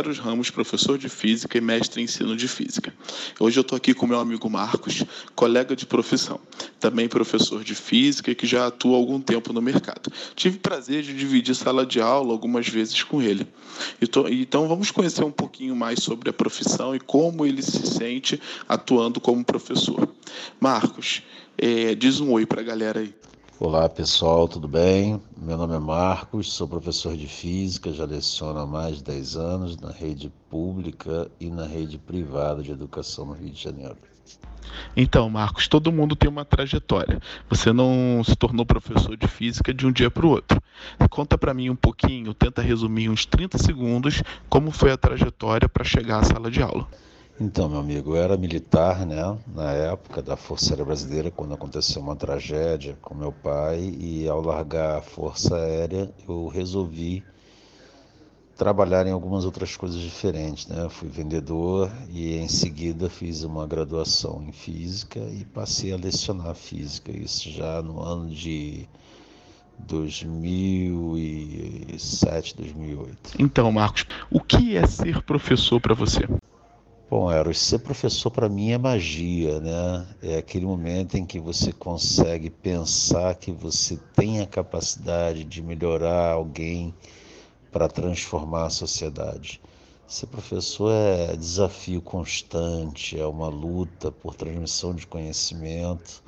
Eros Ramos, professor de Física e mestre em ensino de Física. Hoje eu estou aqui com meu amigo Marcos, colega de profissão, também professor de Física e que já atua há algum tempo no mercado. Tive prazer de dividir sala de aula algumas vezes com ele. Então vamos conhecer um pouquinho mais sobre a profissão e como ele se sente atuando como professor. Marcos, é, diz um oi para a galera aí. Olá pessoal, tudo bem? Meu nome é Marcos, sou professor de Física, já leciono há mais de 10 anos na rede pública e na rede privada de educação no Rio de Janeiro. Então, Marcos, todo mundo tem uma trajetória. Você não se tornou professor de física de um dia para o outro. Conta para mim um pouquinho, tenta resumir uns 30 segundos como foi a trajetória para chegar à sala de aula. Então, meu amigo, eu era militar, né, na época da Força Aérea Brasileira, quando aconteceu uma tragédia com meu pai, e ao largar a Força Aérea, eu resolvi trabalhar em algumas outras coisas diferentes, né? fui vendedor e em seguida fiz uma graduação em física e passei a lecionar física, isso já no ano de 2007, 2008. Então, Marcos, o que é ser professor para você? Bom, Eros, ser professor para mim é magia, né? É aquele momento em que você consegue pensar que você tem a capacidade de melhorar alguém para transformar a sociedade. Ser professor é desafio constante, é uma luta por transmissão de conhecimento,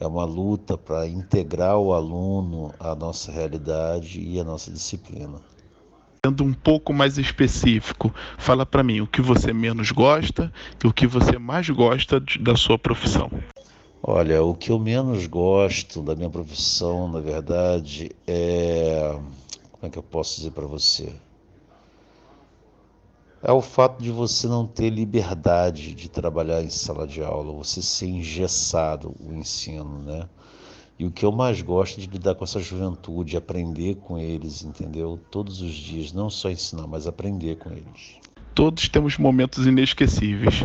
é uma luta para integrar o aluno à nossa realidade e à nossa disciplina sendo um pouco mais específico, fala para mim o que você menos gosta e o que você mais gosta de, da sua profissão. Olha, o que eu menos gosto da minha profissão, na verdade, é. Como é que eu posso dizer para você? É o fato de você não ter liberdade de trabalhar em sala de aula, você ser engessado o ensino, né? E o que eu mais gosto é de lidar com essa juventude, aprender com eles, entendeu? Todos os dias, não só ensinar, mas aprender com eles. Todos temos momentos inesquecíveis.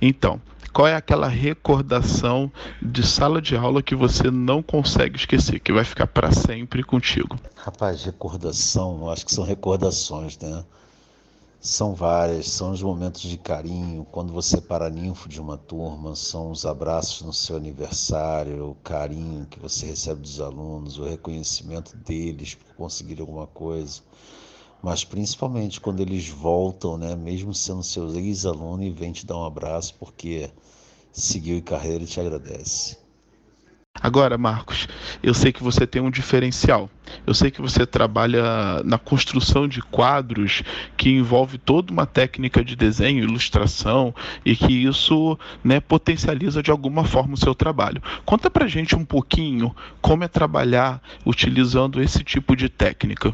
Então, qual é aquela recordação de sala de aula que você não consegue esquecer, que vai ficar para sempre contigo? Rapaz, recordação, acho que são recordações, né? São várias, são os momentos de carinho, quando você para ninfo de uma turma, são os abraços no seu aniversário, o carinho que você recebe dos alunos, o reconhecimento deles por conseguir alguma coisa. Mas principalmente quando eles voltam, né, mesmo sendo seus ex-alunos, e vêm te dar um abraço porque seguiu em carreira e te agradece. Agora, Marcos, eu sei que você tem um diferencial. Eu sei que você trabalha na construção de quadros que envolve toda uma técnica de desenho, ilustração e que isso né, potencializa de alguma forma o seu trabalho. Conta pra gente um pouquinho como é trabalhar utilizando esse tipo de técnica.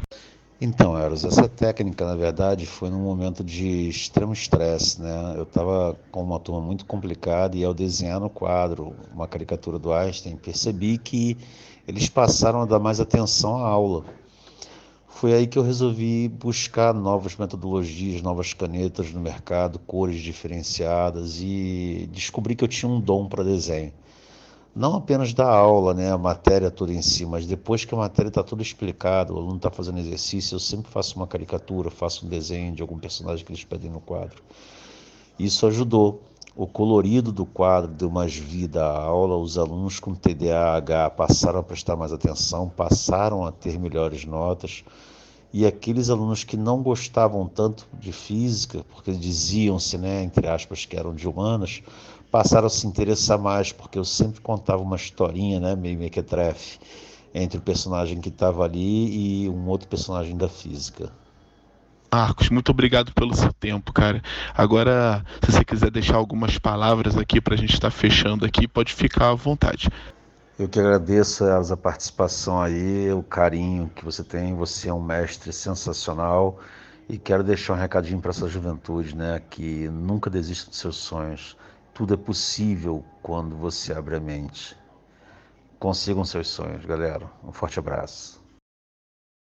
Então, Eros, essa técnica, na verdade, foi num momento de extremo estresse, né? Eu estava com uma turma muito complicada e ao desenhar no quadro uma caricatura do Einstein, percebi que eles passaram a dar mais atenção à aula. Foi aí que eu resolvi buscar novas metodologias, novas canetas no mercado, cores diferenciadas e descobri que eu tinha um dom para desenho não apenas da aula, né, a matéria toda em si, mas depois que a matéria está toda explicada, o aluno está fazendo exercício, eu sempre faço uma caricatura, faço um desenho de algum personagem que eles pedem no quadro. Isso ajudou. O colorido do quadro deu mais vida à aula, os alunos com TDAH passaram a prestar mais atenção, passaram a ter melhores notas. E aqueles alunos que não gostavam tanto de física, porque diziam-se, né, entre aspas, que eram de humanas, passaram a se interessar mais, porque eu sempre contava uma historinha, né, meio mequetrefe, entre o personagem que estava ali e um outro personagem da física. Marcos, muito obrigado pelo seu tempo, cara. Agora, se você quiser deixar algumas palavras aqui para a gente estar tá fechando aqui, pode ficar à vontade. Eu que agradeço a participação aí, o carinho que você tem. Você é um mestre sensacional e quero deixar um recadinho para essa juventude, né? Que nunca desista dos seus sonhos. Tudo é possível quando você abre a mente. Consigam seus sonhos, galera. Um forte abraço.